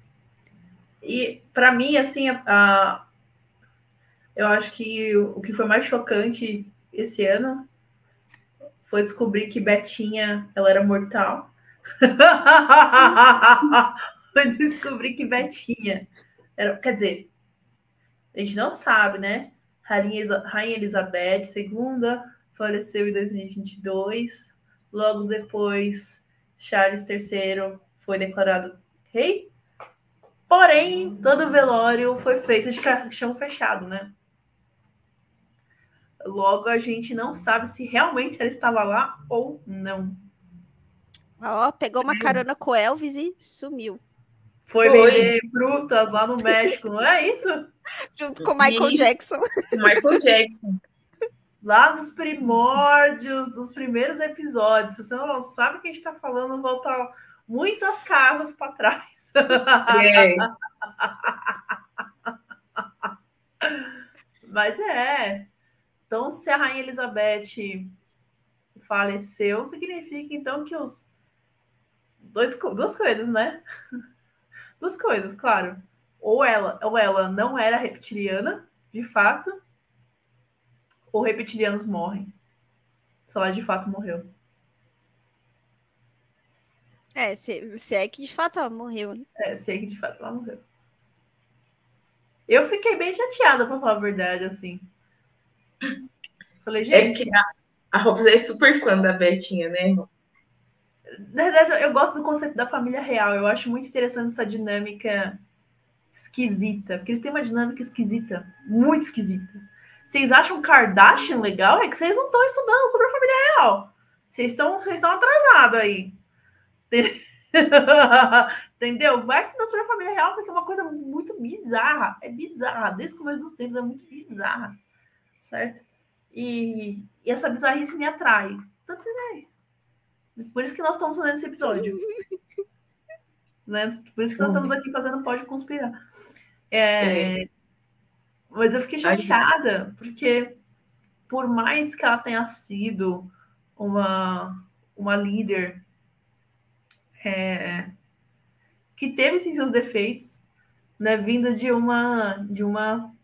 Speaker 2: E para mim, assim, a, a, eu acho que o, o que foi mais chocante esse ano foi descobrir que Betinha ela era mortal. foi descobrir que Betinha era, quer dizer, a gente não sabe, né? Rainha, Rainha Elizabeth II faleceu em 2022. Logo depois, Charles III foi declarado rei. Porém, todo o velório foi feito de caixão fechado, né? Logo, a gente não sabe se realmente ela estava lá ou não.
Speaker 1: Ó, oh, pegou uma carona com Elvis e sumiu.
Speaker 2: Foi, Foi, vender frutas lá no México, não é isso?
Speaker 1: Junto com Michael Jackson.
Speaker 3: Michael Jackson.
Speaker 2: Lá nos primórdios, dos primeiros episódios. Se você não sabe o que a gente está falando, volta muitas casas para trás. É. Mas é. Então, se a Rainha Elizabeth faleceu, significa então que os. Dois, duas coisas, né? Duas coisas, claro. Ou ela, ou ela não era reptiliana, de fato, ou reptilianos morrem. Se ela de fato morreu.
Speaker 1: É, se, se é que de fato ela morreu. Né?
Speaker 2: É, se é que de fato ela morreu. Eu fiquei bem chateada, pra falar a verdade, assim. Falei, gente.
Speaker 3: É a, a Robson é super fã da Betinha, né?
Speaker 2: Na verdade, eu gosto do conceito da família real. Eu acho muito interessante essa dinâmica esquisita. Porque eles têm uma dinâmica esquisita, muito esquisita. Vocês acham Kardashian legal? É que vocês não estão estudando sobre a família real. Vocês estão, vocês estão atrasados aí. Entendeu? Vai estudar sobre a família real, porque é uma coisa muito bizarra. É bizarra. Desde o começo dos tempos é muito bizarra. Certo? E, e essa bizarrice me atrai. Tanto né? Por isso que nós estamos fazendo esse episódio. né? Por isso que nós estamos aqui fazendo Pode Conspirar. É, é. Mas eu fiquei chateada, porque por mais que ela tenha sido uma, uma líder é, que teve sim, seus defeitos, né, vindo de uma de uma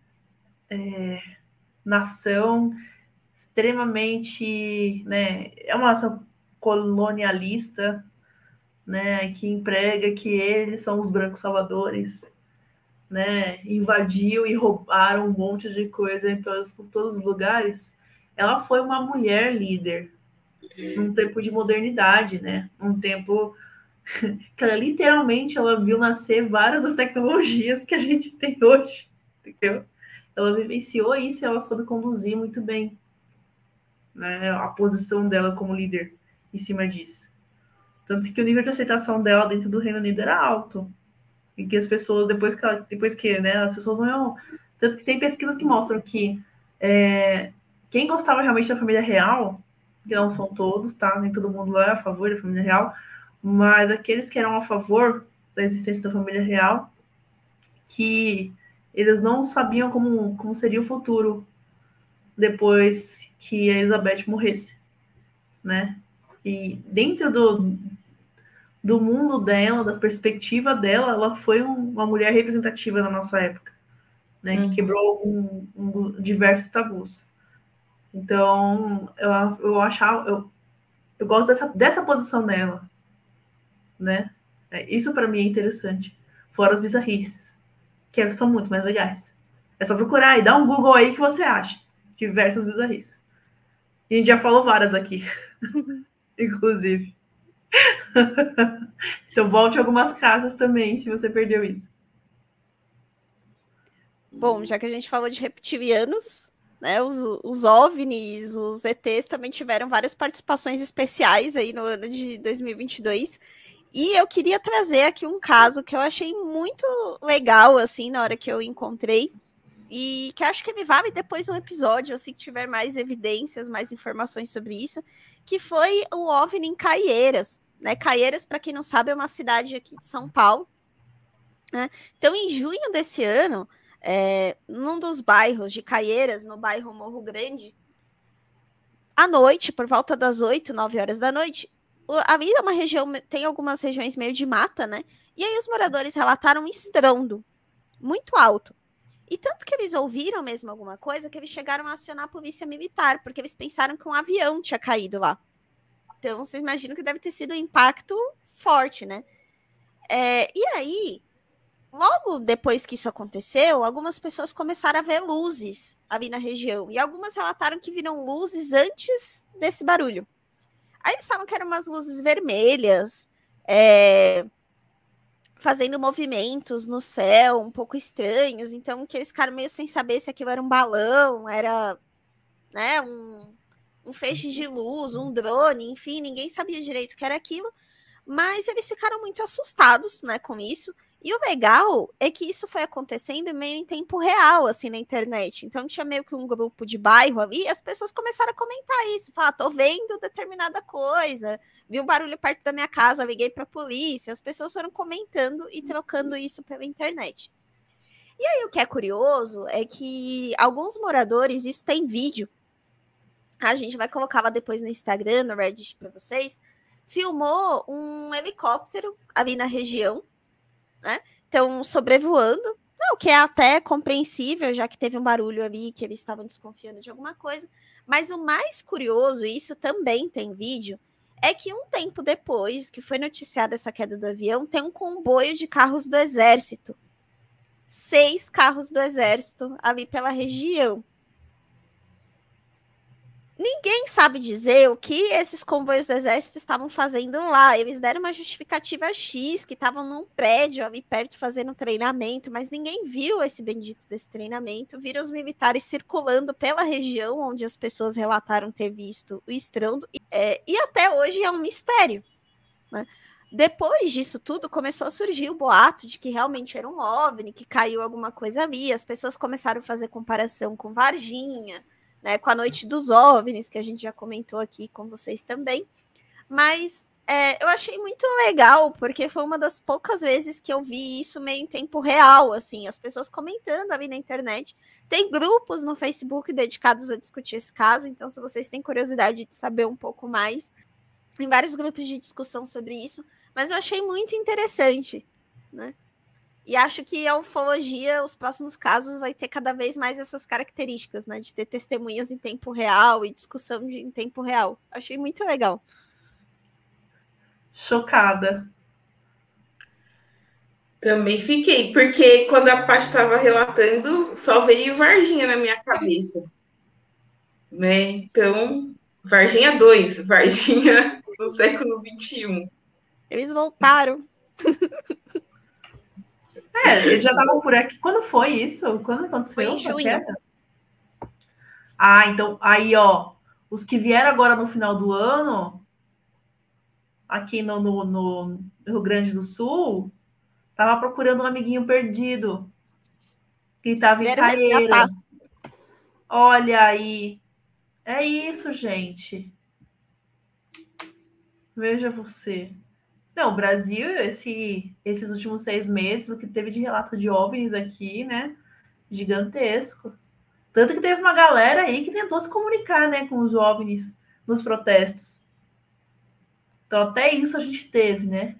Speaker 2: é, nação extremamente, né, é uma nação colonialista, né, que emprega que eles são os brancos salvadores, né, invadiu e roubaram um monte de coisa em todos, por todos os lugares. Ela foi uma mulher líder num tempo de modernidade, né, um tempo que ela literalmente ela viu nascer várias das tecnologias que a gente tem hoje, entendeu? Ela vivenciou isso e ela soube conduzir muito bem né, a posição dela como líder em cima disso. Tanto que o nível de aceitação dela dentro do Reino Unido era alto. E que as pessoas, depois que, ela, depois que né, as pessoas não iam. Tanto que tem pesquisas que mostram que é, quem gostava realmente da família real, que não são todos, tá? Nem todo mundo lá é a favor da família real, mas aqueles que eram a favor da existência da família real, que eles não sabiam como, como seria o futuro depois que a Elizabeth morresse, né? E dentro do, do mundo dela, da perspectiva dela, ela foi um, uma mulher representativa na nossa época, né? Uhum. Que quebrou um, um, diversos tabus. Então, eu, eu achava, eu, eu gosto dessa, dessa posição dela, né? É, isso para mim é interessante. Fora as bizarrices, que são muito mais legais. É só procurar e dar um Google aí que você acha. Diversas bizarrices. a gente já falou várias aqui. inclusive. então volte algumas casas também, se você perdeu isso.
Speaker 1: Bom, já que a gente falou de reptilianos, né, os, os OVNIs, os ETs também tiveram várias participações especiais aí no ano de 2022. E eu queria trazer aqui um caso que eu achei muito legal, assim, na hora que eu encontrei, e que acho que me vale depois um episódio, assim, que tiver mais evidências, mais informações sobre isso, que foi o OVNI em Caieiras. Né? Caieiras, para quem não sabe, é uma cidade aqui de São Paulo. Né? Então, em junho desse ano, é, num dos bairros de Caieiras, no bairro Morro Grande, à noite, por volta das 8, 9 horas da noite, ali é uma região, tem algumas regiões meio de mata, né? E aí os moradores relataram um estrondo muito alto. E tanto que eles ouviram mesmo alguma coisa que eles chegaram a acionar a polícia militar, porque eles pensaram que um avião tinha caído lá. Então, vocês imaginam que deve ter sido um impacto forte, né? É, e aí, logo depois que isso aconteceu, algumas pessoas começaram a ver luzes ali na região. E algumas relataram que viram luzes antes desse barulho. Aí eles falavam que eram umas luzes vermelhas, é, fazendo movimentos no céu um pouco estranhos. Então, que eles ficaram meio sem saber se aquilo era um balão, era né, um, um feixe de luz, um drone, enfim, ninguém sabia direito o que era aquilo. Mas eles ficaram muito assustados né, com isso. E o legal é que isso foi acontecendo meio em tempo real, assim, na internet. Então tinha meio que um grupo de bairro ali, e as pessoas começaram a comentar isso, falar, tô vendo determinada coisa, vi um barulho perto da minha casa, liguei para a polícia. As pessoas foram comentando e trocando isso pela internet. E aí o que é curioso é que alguns moradores, isso tem vídeo, a gente vai colocar lá depois no Instagram, no Reddit para vocês, filmou um helicóptero ali na região né? Então, sobrevoando, o que é até compreensível, já que teve um barulho ali que eles estavam desconfiando de alguma coisa. Mas o mais curioso, e isso também tem vídeo, é que um tempo depois que foi noticiada essa queda do avião, tem um comboio de carros do exército. Seis carros do exército ali pela região ninguém sabe dizer o que esses comboios do exército estavam fazendo lá. Eles deram uma justificativa X, que estavam num prédio ali perto fazendo treinamento, mas ninguém viu esse bendito desse treinamento. Viram os militares circulando pela região onde as pessoas relataram ter visto o estrondo. É, e até hoje é um mistério. Né? Depois disso tudo, começou a surgir o boato de que realmente era um OVNI, que caiu alguma coisa ali. As pessoas começaram a fazer comparação com Varginha, né, com a Noite dos OVNIs, que a gente já comentou aqui com vocês também. Mas é, eu achei muito legal, porque foi uma das poucas vezes que eu vi isso meio em tempo real, assim, as pessoas comentando ali na internet. Tem grupos no Facebook dedicados a discutir esse caso, então se vocês têm curiosidade de saber um pouco mais, tem vários grupos de discussão sobre isso, mas eu achei muito interessante, né? E acho que a ufologia, os próximos casos, vai ter cada vez mais essas características, né? De ter testemunhas em tempo real e discussão de, em tempo real. Achei muito legal.
Speaker 2: Chocada.
Speaker 3: Também fiquei, porque quando a Paty estava relatando, só veio Varginha na minha cabeça. Né? Então, Varginha 2, Varginha do século XXI.
Speaker 1: Eles voltaram.
Speaker 2: É, eles já estavam por aqui. Quando foi isso? Quando aconteceu?
Speaker 1: Foi em junho.
Speaker 2: Ah, então, aí, ó, os que vieram agora no final do ano, aqui no, no, no Rio Grande do Sul, tava procurando um amiguinho perdido que estava em Caeiras. Olha aí. É isso, gente. Veja você. Não, o Brasil, esse, esses últimos seis meses, o que teve de relato de OVNIs aqui, né? Gigantesco. Tanto que teve uma galera aí que tentou se comunicar, né, com os OVNIs nos protestos. Então, até isso a gente teve, né?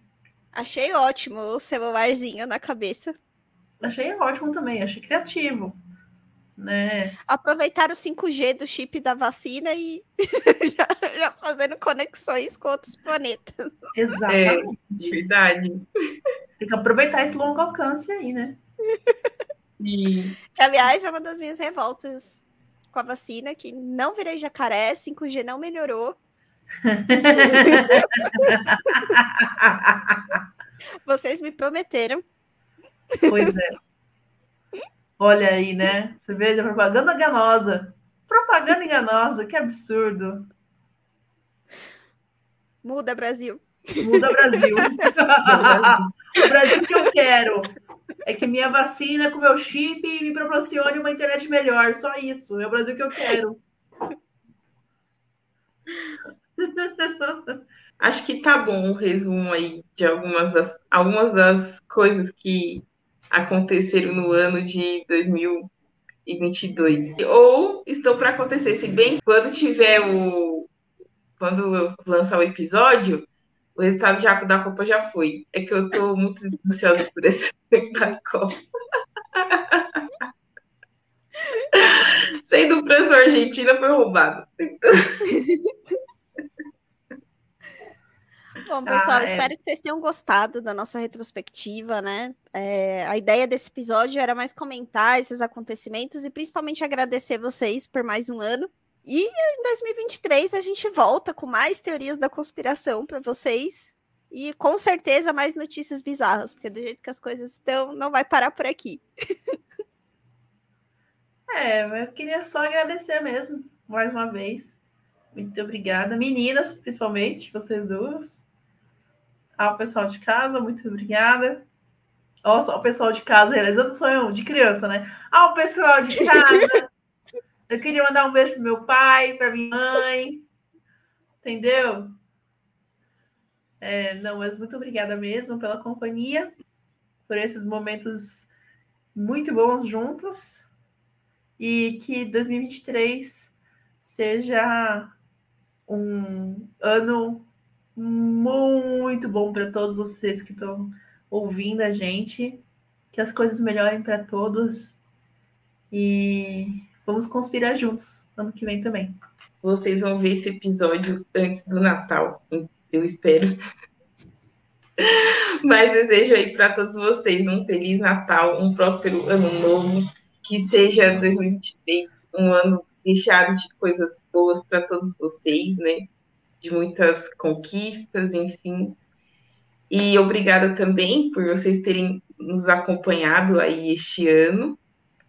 Speaker 1: Achei ótimo o celularzinho na cabeça.
Speaker 2: Achei ótimo também, achei criativo né?
Speaker 1: Aproveitar o 5G do chip da vacina e já, já, fazendo conexões com outros planetas.
Speaker 2: Exatamente.
Speaker 3: É, verdade.
Speaker 2: Tem que aproveitar esse longo alcance aí, né?
Speaker 1: E... Que, aliás, é uma das minhas revoltas com a vacina, que não virei jacaré, 5G não melhorou. Vocês me prometeram.
Speaker 2: Pois é. Olha aí, né? Você veja, propaganda enganosa. Propaganda enganosa, que absurdo.
Speaker 1: Muda, Brasil.
Speaker 2: Muda, Brasil. o Brasil que eu quero é que minha vacina com meu chip me proporcione uma internet melhor. Só isso. É o Brasil que eu quero.
Speaker 3: Acho que tá bom o resumo aí de algumas das, algumas das coisas que aconteceram no ano de 2021. 2022. Ou estão para acontecer, se bem quando tiver o. Quando eu lançar o episódio, o resultado já da Copa já foi. É que eu tô muito ansiosa por esse Copa. Sendo o professor Argentina foi roubado.
Speaker 1: Bom, pessoal, ah, é. espero que vocês tenham gostado da nossa retrospectiva, né? É, a ideia desse episódio era mais comentar esses acontecimentos e principalmente agradecer vocês por mais um ano. E em 2023 a gente volta com mais teorias da conspiração para vocês e com certeza mais notícias bizarras, porque do jeito que as coisas estão, não vai parar por aqui.
Speaker 2: é, eu queria só agradecer mesmo, mais uma vez. Muito obrigada, meninas, principalmente, vocês duas. Ao pessoal de casa, muito obrigada. Nossa, o pessoal de casa realizando sonho de criança, né? Ao pessoal de casa, eu queria mandar um beijo pro meu pai, para minha mãe, entendeu? É, não, mas muito obrigada mesmo pela companhia, por esses momentos muito bons juntos e que 2023 seja um ano muito bom para todos vocês que estão ouvindo a gente, que as coisas melhorem para todos e vamos conspirar juntos ano que vem também.
Speaker 3: Vocês vão ver esse episódio antes do Natal, eu espero. Mas desejo aí para todos vocês um feliz Natal, um próspero ano novo, que seja 2023 um ano recheado de coisas boas para todos vocês, né? De muitas conquistas, enfim. E obrigada também por vocês terem nos acompanhado aí este ano.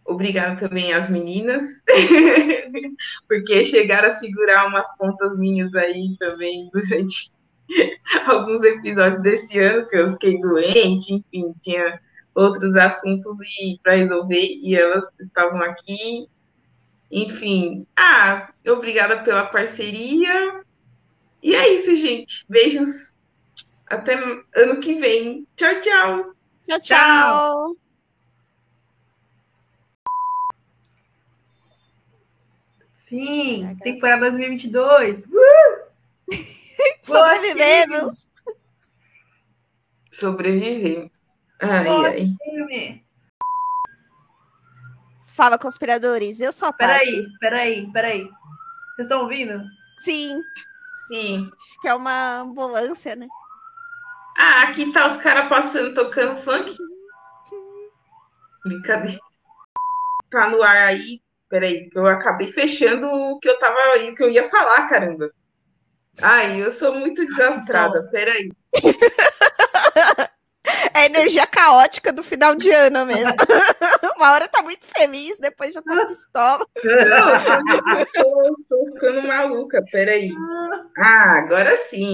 Speaker 3: Obrigada também às meninas, porque chegaram a segurar umas pontas minhas aí também durante alguns episódios desse ano, que eu fiquei doente, enfim, tinha outros assuntos para resolver e elas estavam aqui. Enfim, ah, obrigada pela parceria e é isso, gente. Beijos. Até ano que vem. Tchau, tchau.
Speaker 1: Tchau, tchau.
Speaker 2: Fim. Temporada 2022. Uh!
Speaker 1: Sobrevivemos.
Speaker 3: Sobrevivemos. Ai, ai.
Speaker 1: Fala, conspiradores. Eu sou a.
Speaker 2: Peraí, peraí, peraí. Vocês estão ouvindo?
Speaker 1: Sim.
Speaker 3: Sim.
Speaker 1: Acho que é uma ambulância, né?
Speaker 3: Ah, aqui tá os caras passando, tocando funk. Brincadeira. Tá no ar aí. Peraí, eu acabei fechando o que eu tava o que eu ia falar, caramba. Ai, eu sou muito desastrada. Peraí.
Speaker 1: É energia caótica do final de ano mesmo. Uma hora tá muito feliz, depois já tá pistola.
Speaker 3: Não, tô, tô ficando maluca, peraí. Ah, agora sim.